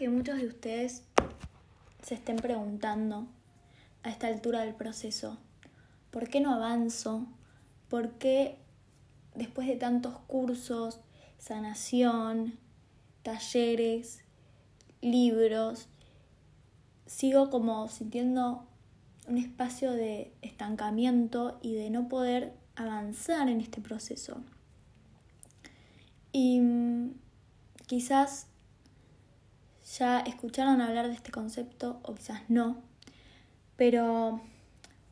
que muchos de ustedes se estén preguntando a esta altura del proceso, ¿por qué no avanzo? ¿Por qué después de tantos cursos, sanación, talleres, libros, sigo como sintiendo un espacio de estancamiento y de no poder avanzar en este proceso? Y mm, quizás ya escucharon hablar de este concepto o quizás no, pero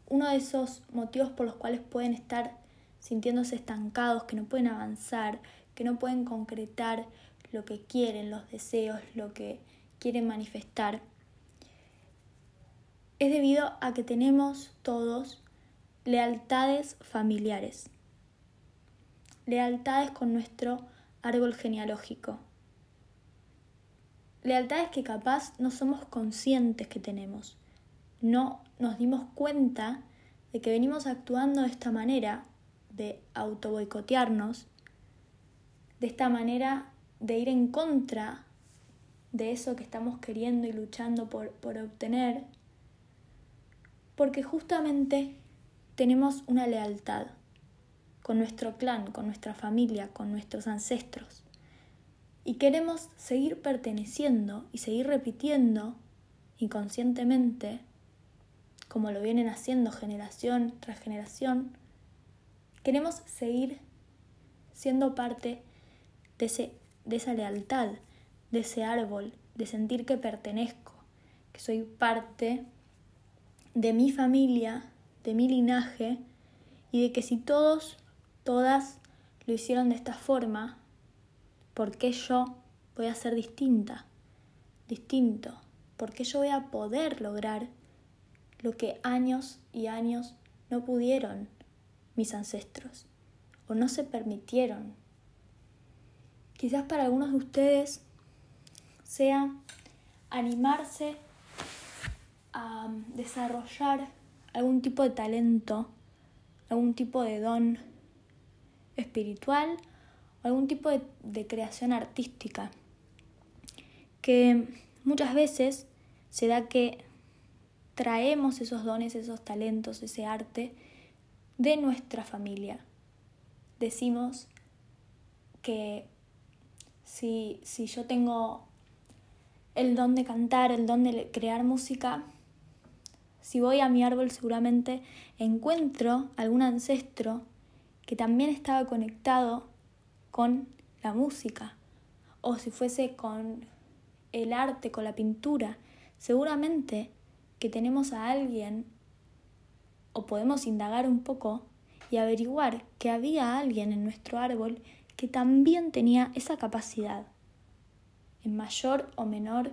uno de esos motivos por los cuales pueden estar sintiéndose estancados, que no pueden avanzar, que no pueden concretar lo que quieren, los deseos, lo que quieren manifestar, es debido a que tenemos todos lealtades familiares, lealtades con nuestro árbol genealógico, lealtades que capaz no somos conscientes que tenemos, no nos dimos cuenta de que venimos actuando de esta manera, de auto boicotearnos, de esta manera de ir en contra de eso que estamos queriendo y luchando por obtener, porque justamente tenemos una lealtad con nuestro clan, con nuestra familia, con nuestros ancestros. Y queremos seguir perteneciendo y seguir repitiendo inconscientemente como lo vienen haciendo generación tras generación, queremos seguir siendo parte de, ese, de esa lealtad, de ese árbol, de sentir que pertenezco, que soy parte de mi familia, de mi linaje, y de que si todos, todas lo hicieron de esta forma, ¿por qué yo voy a ser distinta? Distinto. ¿Por qué yo voy a poder lograr lo que años y años no pudieron mis ancestros o no se permitieron. Quizás para algunos de ustedes sea animarse a desarrollar algún tipo de talento, algún tipo de don espiritual algún tipo de, de creación artística que muchas veces se da que traemos esos dones, esos talentos, ese arte de nuestra familia. Decimos que si, si yo tengo el don de cantar, el don de crear música, si voy a mi árbol seguramente encuentro algún ancestro que también estaba conectado con la música, o si fuese con el arte, con la pintura, seguramente que tenemos a alguien o podemos indagar un poco y averiguar que había alguien en nuestro árbol que también tenía esa capacidad, en mayor o menor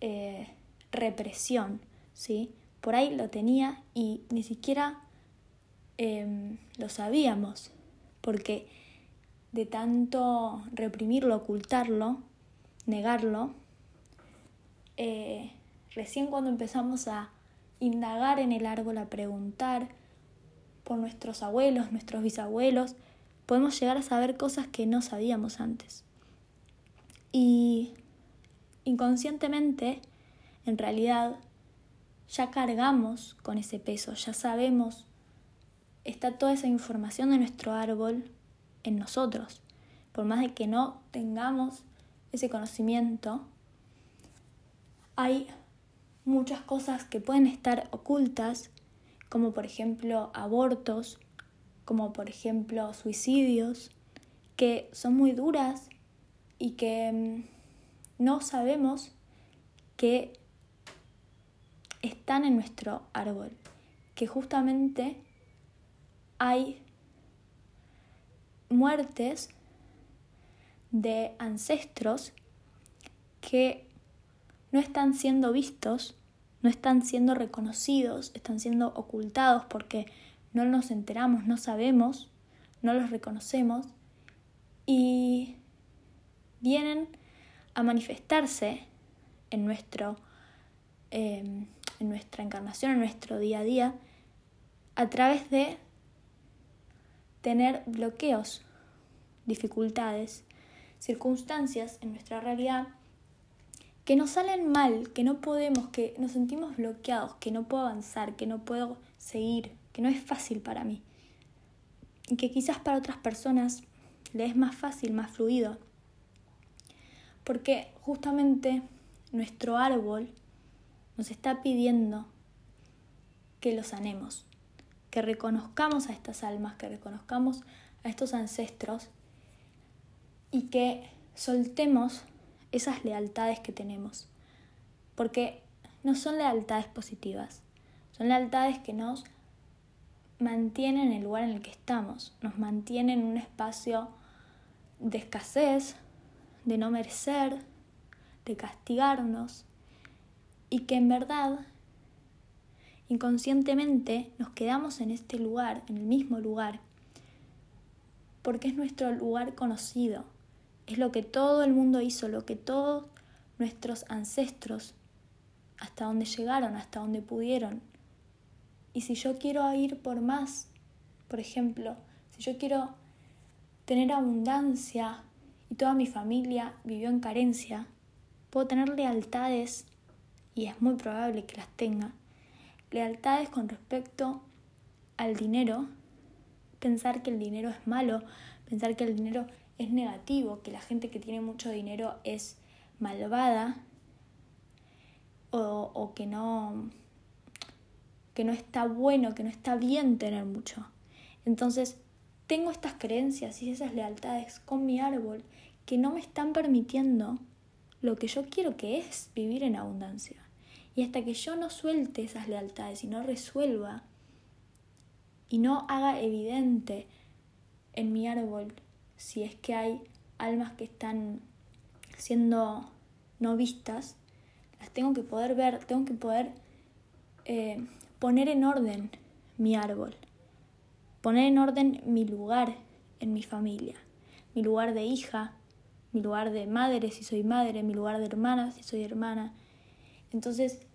eh, represión, ¿sí? Por ahí lo tenía y ni siquiera em, lo sabíamos, porque de tanto reprimirlo, ocultarlo, negarlo, eh, Recién cuando empezamos a indagar en el árbol, a preguntar por nuestros abuelos, nuestros bisabuelos, podemos llegar a saber cosas que no sabíamos antes. Y inconscientemente, en realidad, ya cargamos con ese peso, ya sabemos, está toda esa información de nuestro árbol en nosotros. Por más de que no tengamos ese conocimiento, hay muchas cosas que pueden estar ocultas, como por ejemplo abortos, como por ejemplo suicidios, que son muy duras y que mm, no sabemos que están en nuestro árbol, que justamente hay muertes de ancestros que no están siendo vistos no están siendo reconocidos, están siendo ocultados porque no nos enteramos, no sabemos, no los reconocemos y vienen a manifestarse en, nuestro, em, en nuestra encarnación, en nuestro día a día, a través de tener bloqueos, dificultades, circunstancias en nuestra realidad que nos salen mal, que no podemos, que nos sentimos bloqueados, que no puedo avanzar, que no puedo seguir, que no es fácil para mí. Y que quizás para otras personas le es más fácil, más fluido. Porque justamente nuestro árbol nos está pidiendo que lo sanemos, que reconozcamos a estas almas, que reconozcamos a estos ancestros y que soltemos esas lealtades que tenemos. Porque no son lealtades positivas, son lealtades que nos mantienen en el lugar en el que estamos, nos mantienen en un espacio de escasez, de no merecer, de castigarnos, y que en verdad inconscientemente nos quedamos en este lugar, en el mismo lugar, porque es nuestro lugar conocido, es lo que todo el mundo hizo, lo que todos nuestros ancestros, hasta donde llegaron, hasta donde pudieron. Y si yo quiero ir por más, por ejemplo, si yo quiero tener abundancia y toda mi familia vivió en carencia, puedo tener lealtades, y es muy probable que las tenga, lealtades con respecto al dinero, pensar que el dinero es malo, pensar que el dinero es negativo, que la gente que tiene mucho dinero es malvada o, o que no que no está bueno, que no está bien tener mucho. Entonces, tengo estas creencias y esas lealtades con mi árbol que no me están permitiendo lo que yo quiero que es vivir en abundancia. Y hasta que yo no suelte esas lealtades y no resuelva y no haga evidente en mi árbol si es que hay almas que están siendo no vistas, las tengo que poder ver, tengo que poder eh, poner en orden mi árbol, poner en orden mi lugar en mi familia, mi lugar de hija, mi lugar de madre si soy madre, mi lugar de hermana si soy hermana. Entonces,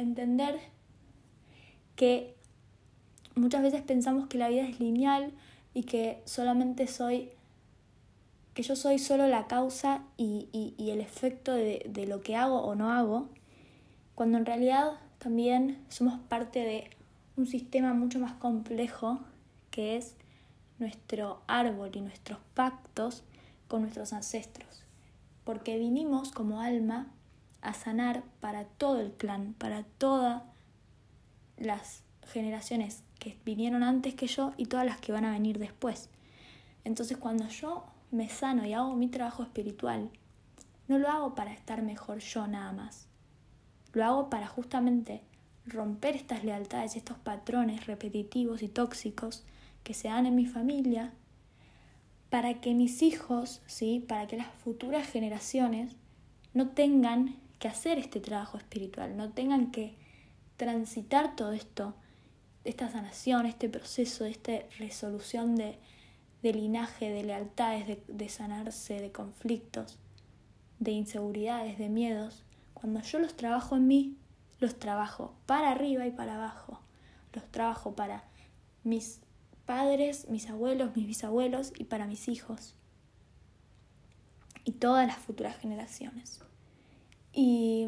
entender que muchas veces pensamos que la vida es lineal y que solamente soy, que yo soy solo la causa y, y, el efecto de, de lo que hago o no hago, cuando en realidad también somos parte de un sistema mucho más complejo que es nuestro árbol y nuestros pactos con nuestros ancestros, porque vinimos como alma a sanar para todo el clan, para todas las generaciones que vinieron antes que yo y todas las que van a venir después. Entonces cuando yo me sano y hago mi trabajo espiritual, no lo hago para estar mejor yo nada más. Lo hago para justamente romper estas lealtades, estos patrones repetitivos y tóxicos que se dan en mi familia, para que mis hijos, ¿sí? para que las futuras generaciones no tengan que hacer este trabajo espiritual, no tengan que transitar todo esto, esta sanación, este proceso, esta resolución de, de linaje, de lealtades, de, de sanarse de conflictos, de inseguridades, de miedos. Cuando yo los trabajo en mí, los trabajo para arriba y para abajo. Los trabajo para mis padres, mis abuelos, mis bisabuelos y para mis hijos. Y todas las futuras generaciones. Y,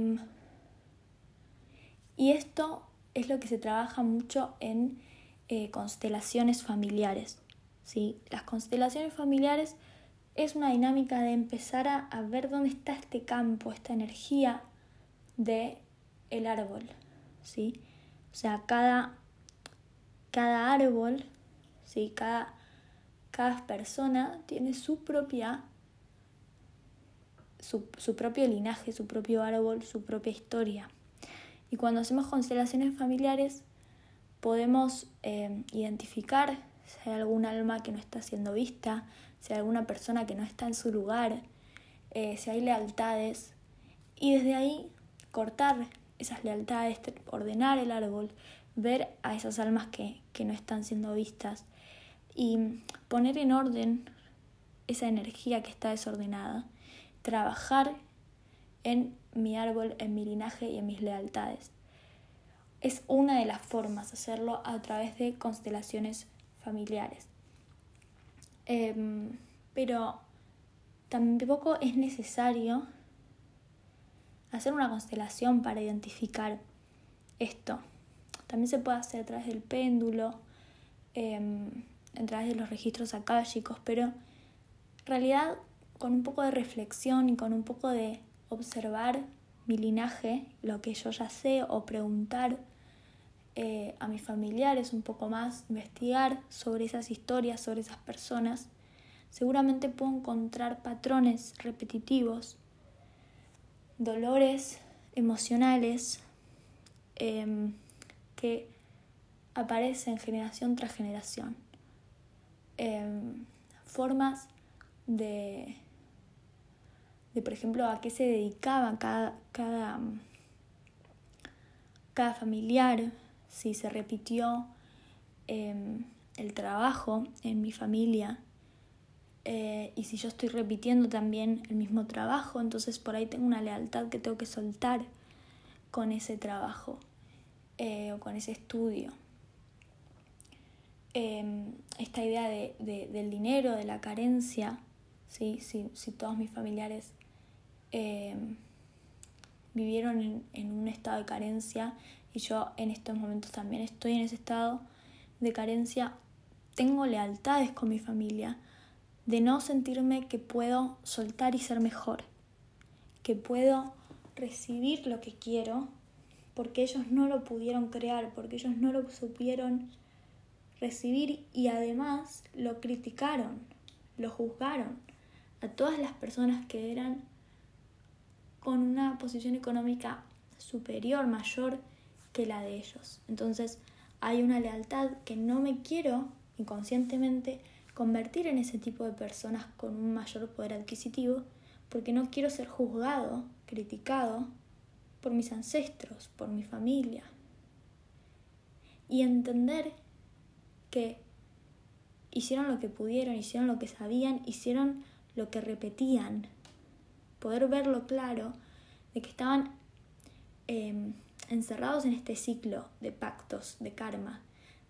y esto es lo que se trabaja mucho en eh, constelaciones familiares. ¿sí? Las constelaciones familiares es una dinámica de empezar a, a, ver dónde está este campo, esta energía de el árbol. ¿sí? O sea, cada, cada árbol, ¿sí? cada, cada persona tiene su propia su, propio linaje, su propio árbol, su propia historia. Y cuando hacemos constelaciones familiares podemos eh, identificar si hay algún alma que no está siendo vista, si hay alguna persona que no está en su lugar, eh, si hay lealtades y desde ahí cortar esas lealtades, ordenar el árbol, ver a esas almas que, que no están siendo vistas y poner en orden esa energía que está desordenada trabajar en mi árbol, en mi linaje y en mis lealtades. Es una de las formas de hacerlo a través de constelaciones familiares. Em, pero tampoco es necesario hacer una constelación para identificar esto. También se puede hacer a través del péndulo, em, a través de los registros akáshicos, pero en realidad con un poco de reflexión y con un poco de observar mi linaje, lo que yo ya sé, o preguntar eh, a mis familiares un poco más, investigar sobre esas historias, sobre esas personas, seguramente puedo encontrar patrones repetitivos, dolores emocionales em, que aparecen generación tras generación, em, formas de, de, por ejemplo, a qué se dedicaba cada, cada, cada familiar, si se repitió em, el trabajo en mi familia eh, y si yo estoy repitiendo también el mismo trabajo, entonces por ahí tengo una lealtad que tengo que soltar con ese trabajo eh, o con ese estudio. Em, esta idea de, del dinero, de la carencia, ¿sí? si, si todos mis familiares em, vivieron en, en un estado de carencia y yo en estos momentos también estoy en ese estado de carencia, tengo lealtades con mi familia, de no sentirme que puedo soltar y ser mejor, que puedo recibir lo que quiero porque ellos no lo pudieron crear, porque ellos no lo supieron recibir y además lo criticaron, lo juzgaron a todas las personas que eran con una posición económica superior, mayor que la de ellos. Entonces hay una lealtad que no me quiero inconscientemente convertir en ese tipo de personas con un mayor poder adquisitivo porque no quiero ser juzgado, criticado por mis ancestros, por mi familia. Y entender que hicieron lo que pudieron, hicieron lo que sabían, hicieron lo que repetían. Poder verlo claro de que estaban em, encerrados en este ciclo de pactos, de karma,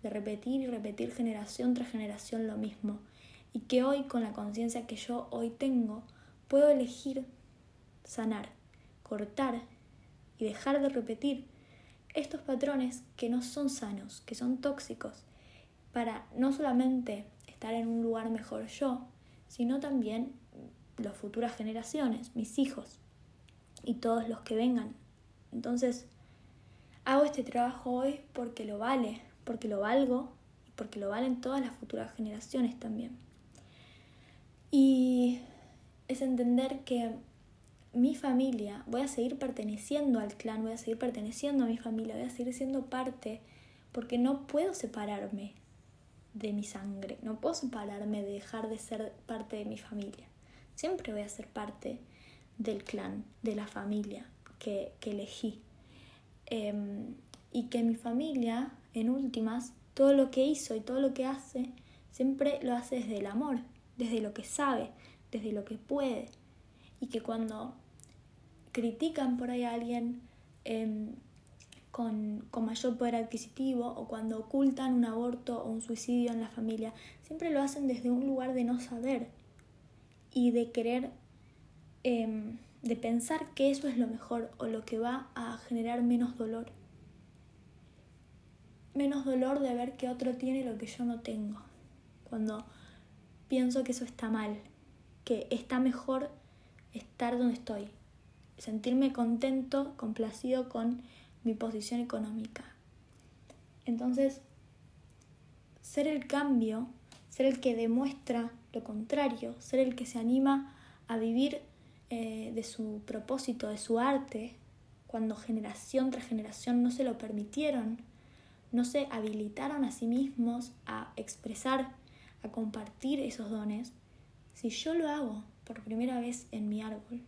de repetir y repetir generación tras generación lo mismo. Y que hoy, con la conciencia que yo hoy tengo, puedo elegir sanar, cortar y dejar de repetir estos patrones que no son sanos, que son tóxicos, para no solamente estar en un lugar mejor yo, sino también las futuras generaciones, mis hijos y todos los que vengan. Entonces, hago este trabajo hoy porque lo vale, porque lo valgo y porque lo valen todas las futuras generaciones también. Y es entender que mi familia, voy a seguir perteneciendo al clan, voy a seguir perteneciendo a mi familia, voy a seguir siendo parte, porque no puedo separarme de mi sangre, no puedo separarme de dejar de ser parte de mi familia. Siempre voy a ser parte del clan, de la familia que, que elegí. Em, y que mi familia, en últimas, todo lo que hizo y todo lo que hace, siempre lo hace desde el amor, desde lo que sabe, desde lo que puede. Y que cuando critican por ahí a alguien em, con, con, mayor poder adquisitivo o cuando ocultan un aborto o un suicidio en la familia, siempre lo hacen desde un lugar de no saber y de querer, em, de pensar que eso es lo mejor o lo que va a generar menos dolor menos dolor de ver que otro tiene lo que yo no tengo. Cuando pienso que eso está mal, que está mejor estar donde estoy, sentirme contento, complacido con mi posición económica. Entonces, ser el cambio, ser el que demuestra lo contrario, ser el que se anima a vivir eh, de su propósito, de su arte, cuando generación tras generación no se lo permitieron, no se habilitaron a sí mismos a expresar, a compartir esos dones, si yo lo hago por primera vez en mi árbol,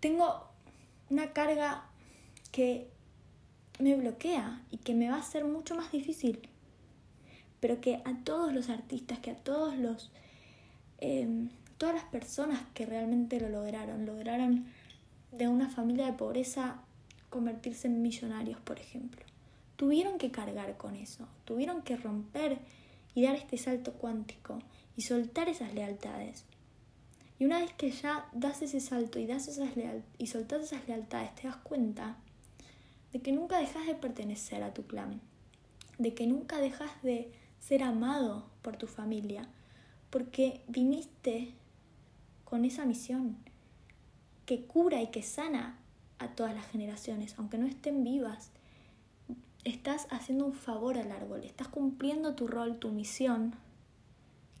tengo una carga que me bloquea y que me va a ser mucho más difícil, pero que a todos los artistas, que a todos los, em, todas las personas que realmente lo lograron, lograron de una familia de pobreza convertirse en millonarios, por ejemplo. Tuvieron que cargar con eso, tuvieron que romper y dar este salto cuántico y soltar esas lealtades. Y una vez que ya das ese salto y, das esas leal y soltás esas lealtades, te das cuenta de que nunca dejas de pertenecer a tu clan, de que nunca dejas de ser amado por tu familia, porque viniste con esa misión que cura y que sana a todas las generaciones, aunque no estén vivas. Estás haciendo un favor al árbol, estás cumpliendo tu rol, tu misión,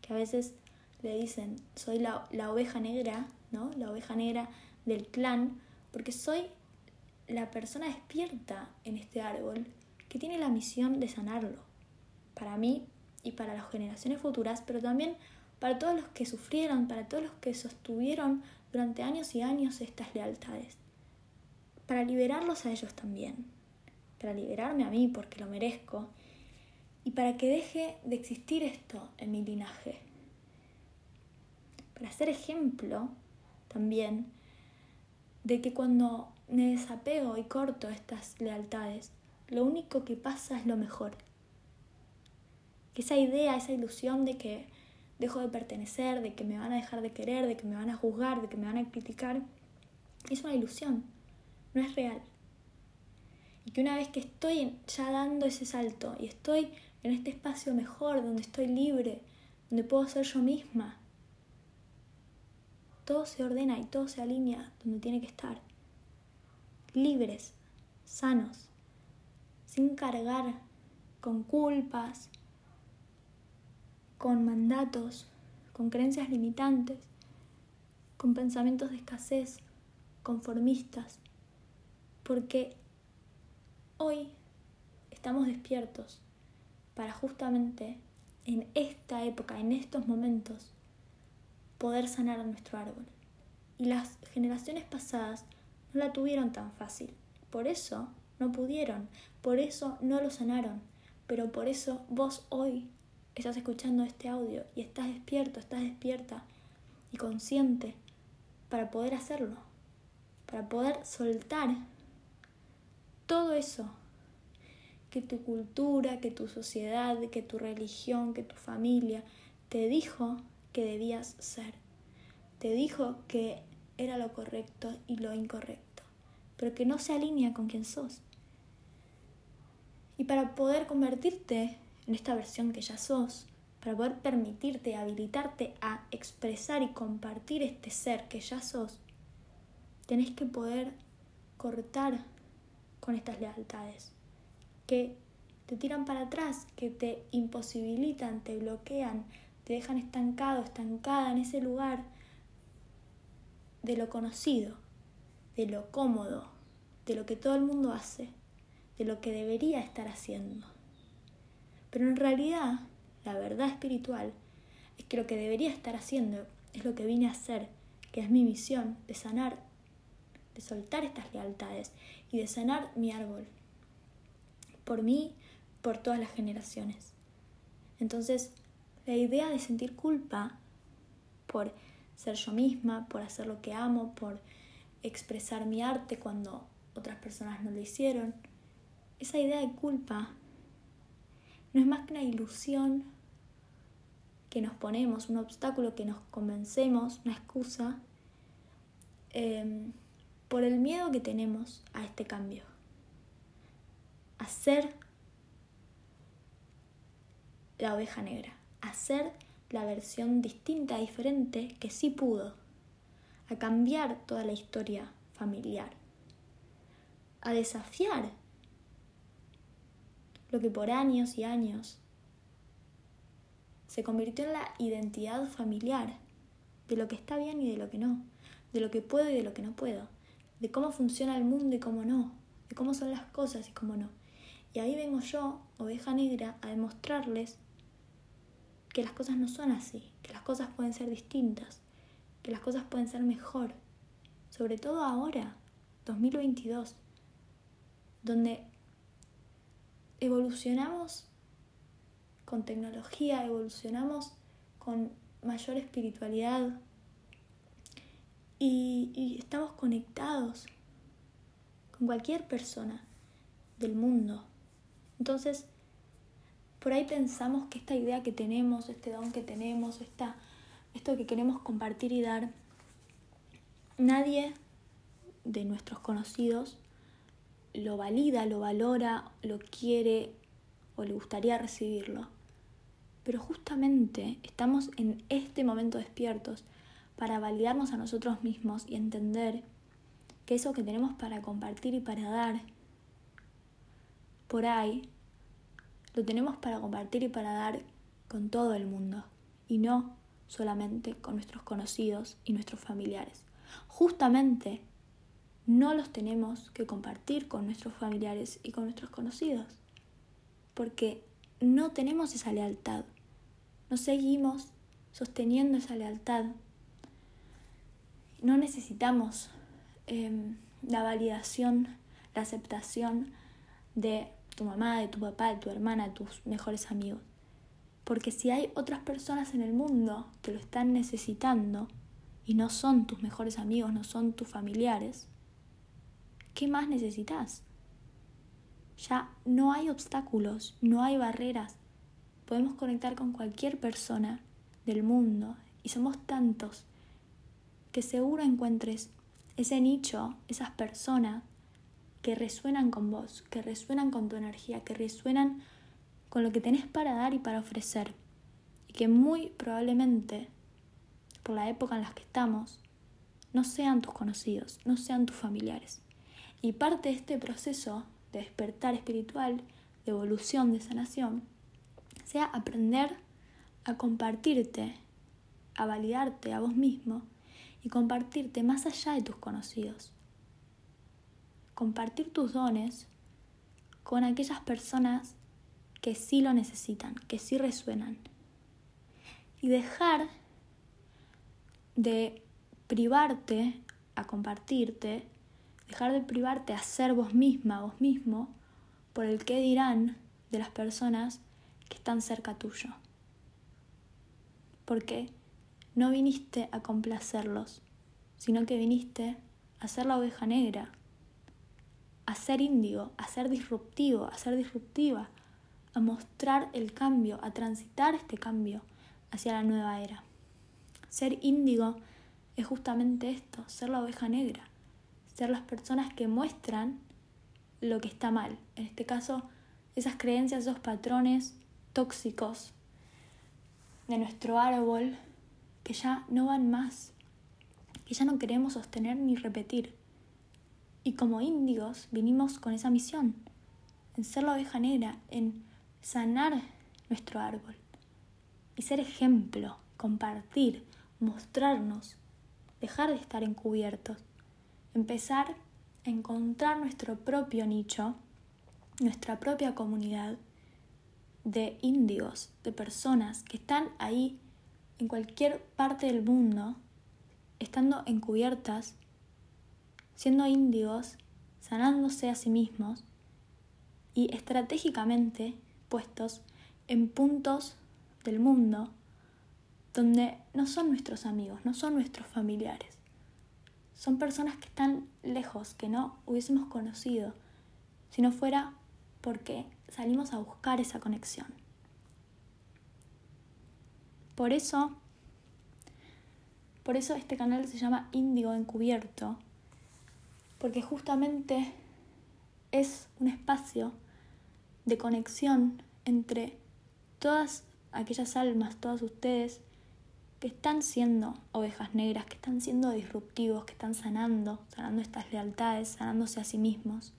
que a veces le dicen, soy la, la oveja negra, ¿no? La oveja negra del clan, porque soy la persona despierta en este árbol que tiene la misión de sanarlo, para mí y para las generaciones futuras, pero también para todos los que sufrieron, para todos los que sostuvieron durante años y años estas lealtades, para liberarlos a ellos también, para liberarme a mí porque lo merezco. Y para que deje de existir esto en mi linaje, para ser ejemplo también de que cuando me desapego y corto estas lealtades, lo único que pasa es lo mejor. Que esa idea, esa ilusión de que dejo de pertenecer, de que me van a dejar de querer, de que me van a juzgar, de que me van a criticar, es una ilusión, no es real. Y que una vez que estoy ya dando ese salto y estoy en este espacio mejor, donde estoy libre, donde puedo ser yo misma, todo se ordena y todo se alinea donde tiene que estar. Libres, sanos, sin cargar con culpas, con mandatos, con creencias limitantes, con pensamientos de escasez, conformistas, porque hoy estamos despiertos para justamente en esta época, en estos momentos, poder sanar a nuestro árbol. Y las generaciones pasadas no la tuvieron tan fácil. Por eso no pudieron, por eso no lo sanaron. Pero por eso vos hoy estás escuchando este audio y estás despierto, estás despierta y consciente para poder hacerlo, para poder soltar todo eso que tu cultura, que tu sociedad, que tu religión, que tu familia te dijo que debías ser. Te dijo que era lo correcto y lo incorrecto, pero que no se alinea con quien sos. Y para poder convertirte en esta versión que ya sos, para poder permitirte, habilitarte a expresar y compartir este ser que ya sos, tenés que poder cortar con estas lealtades que te tiran para atrás, que te imposibilitan, te bloquean, te dejan estancado, estancada en ese lugar de lo conocido, de lo cómodo, de lo que todo el mundo hace, de lo que debería estar haciendo. Pero en realidad, la verdad espiritual es que lo que debería estar haciendo es lo que vine a hacer, que es mi misión de sanar, de soltar estas lealtades y de sanar mi árbol. Por mí, por todas las generaciones. Entonces, la idea de sentir culpa por ser yo misma, por hacer lo que amo, por expresar mi arte cuando otras personas no lo hicieron, esa idea de culpa no es más que una ilusión que nos ponemos, un obstáculo que nos convencemos, una excusa, em, por el miedo que tenemos a este cambio. A ser la oveja negra, a ser la versión distinta, diferente, que sí pudo, a cambiar toda la historia familiar, a desafiar lo que por años y años se convirtió en la identidad familiar de lo que está bien y de lo que no, de lo que puedo y de lo que no puedo, de cómo funciona el mundo y cómo no, de cómo son las cosas y cómo no. Y ahí vengo yo, oveja negra, a demostrarles que las cosas no son así, que las cosas pueden ser distintas, que las cosas pueden ser mejor, sobre todo ahora, 2022, donde evolucionamos con tecnología, evolucionamos con mayor espiritualidad y, estamos conectados con cualquier persona del mundo. Entonces, por ahí pensamos que esta idea que tenemos, este don que tenemos, esta, esto que queremos compartir y dar, nadie de nuestros conocidos lo valida, lo valora, lo quiere o le gustaría recibirlo. Pero justamente estamos en este momento despiertos para validarnos a nosotros mismos y entender que eso que tenemos para compartir y para dar por ahí, lo tenemos para compartir y para dar con todo el mundo y no solamente con nuestros conocidos y nuestros familiares. Justamente no los tenemos que compartir con nuestros familiares y con nuestros conocidos, porque no tenemos esa lealtad, no seguimos sosteniendo esa lealtad, no necesitamos em, la validación, la aceptación de tu mamá, de tu papá, de tu hermana, de tus mejores amigos. Porque si hay otras personas en el mundo que lo están necesitando y no son tus mejores amigos, no son tus familiares, ¿qué más necesitas? Ya no hay obstáculos, no hay barreras. Podemos conectar con cualquier persona del mundo y somos tantos que seguro encuentres ese nicho, esas personas que resuenan con vos, que resuenan con tu energía, que resuenan con lo que tenés para dar y para ofrecer. Y que muy probablemente, por la época en la que estamos, no sean tus conocidos, no sean tus familiares. Y parte de este proceso de despertar espiritual, de evolución, de sanación, sea aprender a compartirte, a validarte a vos mismo y compartirte más allá de tus conocidos. Compartir tus dones con aquellas personas que sí lo necesitan, que sí resuenan. Y dejar de privarte a compartirte, dejar de privarte a ser vos misma, vos mismo, por el que dirán de las personas que están cerca tuyo. Porque no viniste a complacerlos, sino que viniste a ser la oveja negra, a ser índigo, a ser disruptivo, a ser disruptiva, a mostrar el cambio, a transitar este cambio hacia la nueva era. Ser índigo es justamente esto, ser la oveja negra, ser las personas que muestran lo que está mal. En este caso, esas creencias, esos patrones tóxicos de nuestro árbol que ya no van más, que ya no queremos sostener ni repetir. Y como índigos vinimos con esa misión, en ser la oveja negra, en sanar nuestro árbol y ser ejemplo, compartir, mostrarnos, dejar de estar encubiertos, empezar a encontrar nuestro propio nicho, nuestra propia comunidad de índigos, de personas que están ahí en cualquier parte del mundo, estando encubiertas, siendo índigos, sanándose a sí mismos y estratégicamente puestos en puntos del mundo donde no son nuestros amigos, no son nuestros familiares. Son personas que están lejos, que no hubiésemos conocido si no fuera porque salimos a buscar esa conexión. Por eso, por eso este canal se llama Índigo Encubierto, porque justamente es un espacio de conexión entre todas aquellas almas, todas ustedes que están siendo ovejas negras, que están siendo disruptivos, que están sanando, sanando estas lealtades, sanándose a sí mismos,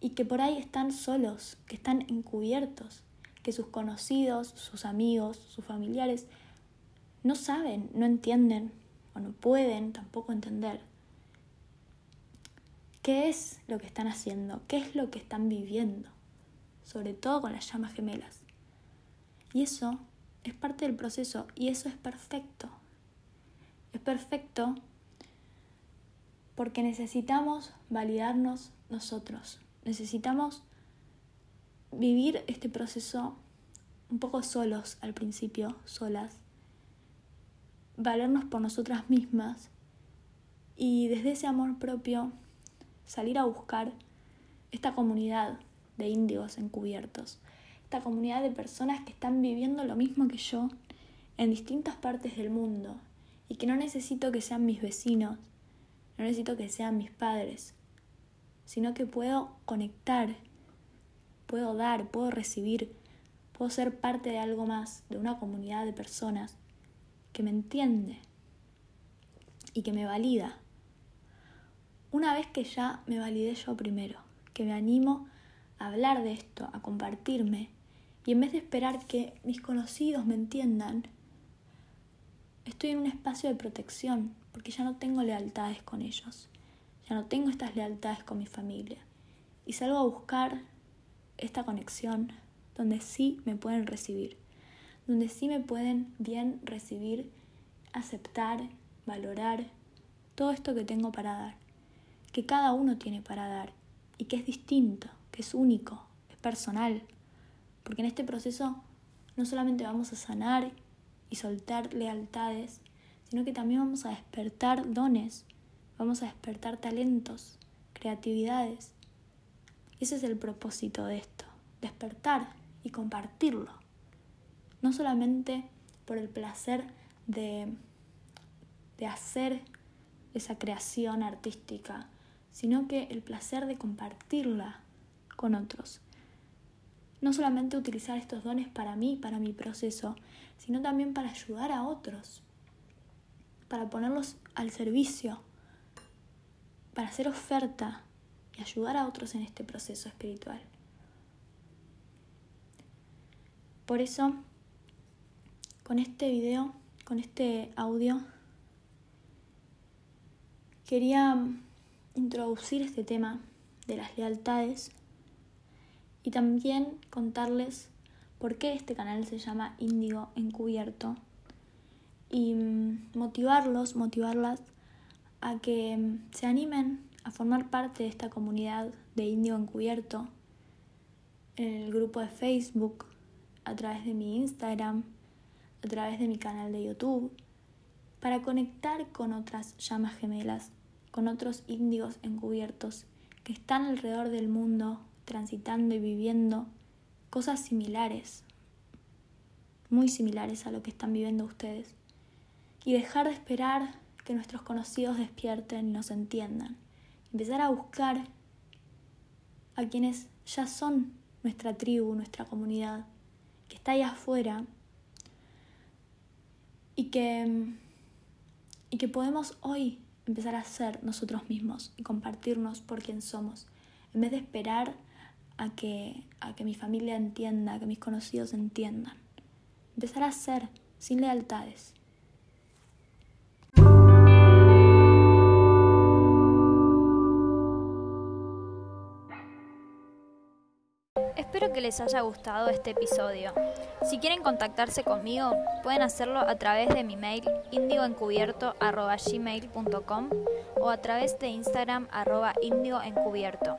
y que por ahí están solos, que están encubiertos, que sus conocidos, sus amigos, sus familiares no saben, no entienden o no pueden tampoco entender qué es lo que están haciendo, qué es lo que están viviendo sobre todo con las llamas gemelas. Y eso es parte del proceso y eso es perfecto. Es perfecto porque necesitamos validarnos nosotros. Necesitamos vivir este proceso un poco solos al principio, solas. Valernos por nosotras mismas y desde ese amor propio salir a buscar esta comunidad de índigos encubiertos. Esta comunidad de personas que están viviendo lo mismo que yo en distintas partes del mundo y que no necesito que sean mis vecinos, no necesito que sean mis padres, sino que puedo conectar, puedo dar, puedo recibir, puedo ser parte de algo más, de una comunidad de personas que me entiende y que me valida. Una vez que ya me validé yo primero, que me animo a hablar de esto, a compartirme, y en vez de esperar que mis conocidos me entiendan, estoy en un espacio de protección, porque ya no tengo lealtades con ellos, ya no tengo estas lealtades con mi familia, y salgo a buscar esta conexión donde sí me pueden recibir, donde sí me pueden bien recibir, aceptar, valorar todo esto que tengo para dar, que cada uno tiene para dar y que es distinto, que es único, es personal, porque en este proceso no solamente vamos a sanar y soltar lealtades, sino que también vamos a despertar dones, vamos a despertar talentos, creatividades. Ese es el propósito de esto, despertar y compartirlo. No solamente por el placer de, de hacer esa creación artística, sino que el placer de compartirla con otros. No solamente utilizar estos dones para mí, para mi proceso, sino también para ayudar a otros, para ponerlos al servicio, para hacer oferta y ayudar a otros en este proceso espiritual. Por eso, con este video, con este audio, quería introducir este tema de las lealtades y también contarles por qué este canal se llama Índigo Encubierto y mm, motivarlos, motivarlas a que mm, se animen a formar parte de esta comunidad de Índigo Encubierto en el grupo de Facebook a través de mi Instagram, a través de mi canal de YouTube, para conectar con otras llamas gemelas, con otros índigos encubiertos que están alrededor del mundo transitando y viviendo cosas similares, muy similares a lo que están viviendo ustedes, y dejar de esperar que nuestros conocidos despierten y nos entiendan, empezar a buscar a quienes ya son nuestra tribu, nuestra comunidad, que está ahí afuera y que, y que podemos hoy empezar a ser nosotros mismos y compartirnos por quien somos, en vez de esperar a que, a que mi familia entienda, a que mis conocidos entiendan. Empezar a ser sin lealtades. Espero que les haya gustado este episodio. Si quieren contactarse conmigo, pueden hacerlo a través de mi mail indioencubierto.gmail.com o a través de Instagram arroba indioencubierto.